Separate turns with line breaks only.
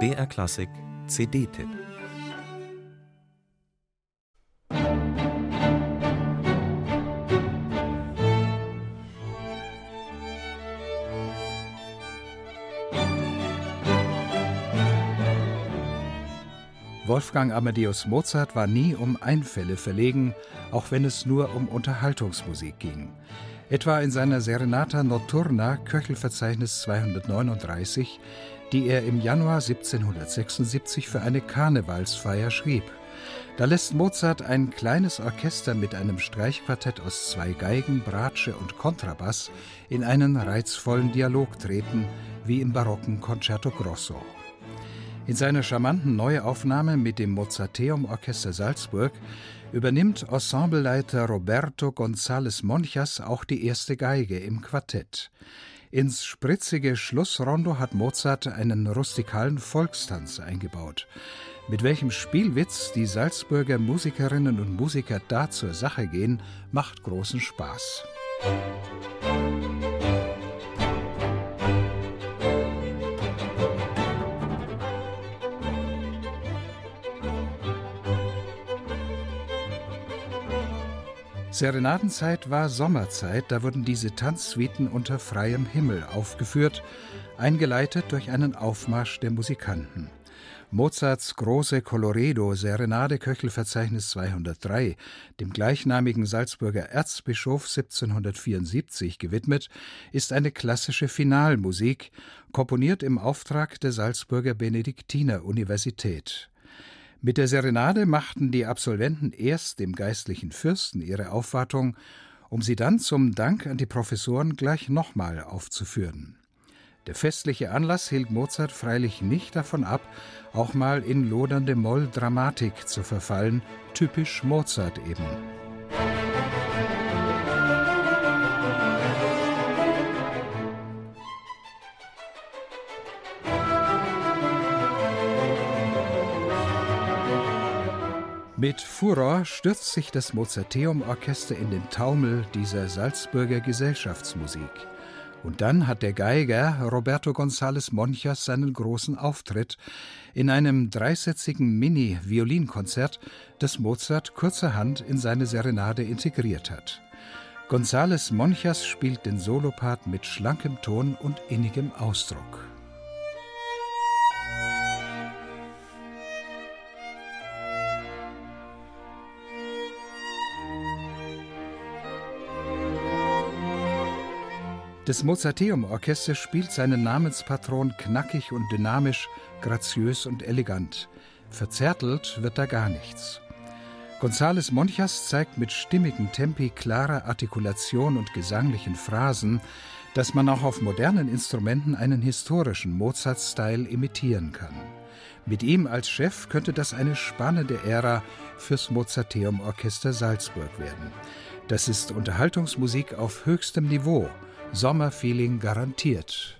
BR Klassik CD-Tipp
Wolfgang Amadeus Mozart war nie um Einfälle verlegen, auch wenn es nur um Unterhaltungsmusik ging. Etwa in seiner Serenata Notturna Köchelverzeichnis 239, die er im Januar 1776 für eine Karnevalsfeier schrieb. Da lässt Mozart ein kleines Orchester mit einem Streichquartett aus zwei Geigen, Bratsche und Kontrabass in einen reizvollen Dialog treten, wie im barocken Concerto Grosso. In seiner charmanten Neuaufnahme mit dem Mozarteum Orchester Salzburg übernimmt Ensembleleiter Roberto González Monchas auch die erste Geige im Quartett. Ins spritzige Schlussrondo hat Mozart einen rustikalen Volkstanz eingebaut, mit welchem Spielwitz die Salzburger Musikerinnen und Musiker da zur Sache gehen, macht großen Spaß. Serenadenzeit war Sommerzeit, da wurden diese Tanzsuiten unter freiem Himmel aufgeführt, eingeleitet durch einen Aufmarsch der Musikanten. Mozarts große Coloredo Serenade Köchelverzeichnis 203, dem gleichnamigen Salzburger Erzbischof 1774 gewidmet, ist eine klassische Finalmusik, komponiert im Auftrag der Salzburger Benediktiner Universität. Mit der Serenade machten die Absolventen erst dem geistlichen Fürsten ihre Aufwartung, um sie dann zum Dank an die Professoren gleich nochmal aufzuführen. Der festliche Anlass hielt Mozart freilich nicht davon ab, auch mal in lodernde Molldramatik zu verfallen, typisch Mozart eben. Mit Furor stürzt sich das Mozarteum-Orchester in den Taumel dieser Salzburger Gesellschaftsmusik. Und dann hat der Geiger Roberto González Monchas seinen großen Auftritt in einem dreisätzigen Mini-Violinkonzert, das Mozart kurzerhand in seine Serenade integriert hat. González Monchas spielt den Solopart mit schlankem Ton und innigem Ausdruck. Das Mozarteum-Orchester spielt seinen Namenspatron knackig und dynamisch, graziös und elegant. Verzärtelt wird da gar nichts. González Monchas zeigt mit stimmigen Tempi, klarer Artikulation und gesanglichen Phrasen, dass man auch auf modernen Instrumenten einen historischen Mozart-Style imitieren kann. Mit ihm als Chef könnte das eine spannende Ära fürs Mozarteum Orchester Salzburg werden. Das ist Unterhaltungsmusik auf höchstem Niveau – Sommerfeeling garantiert.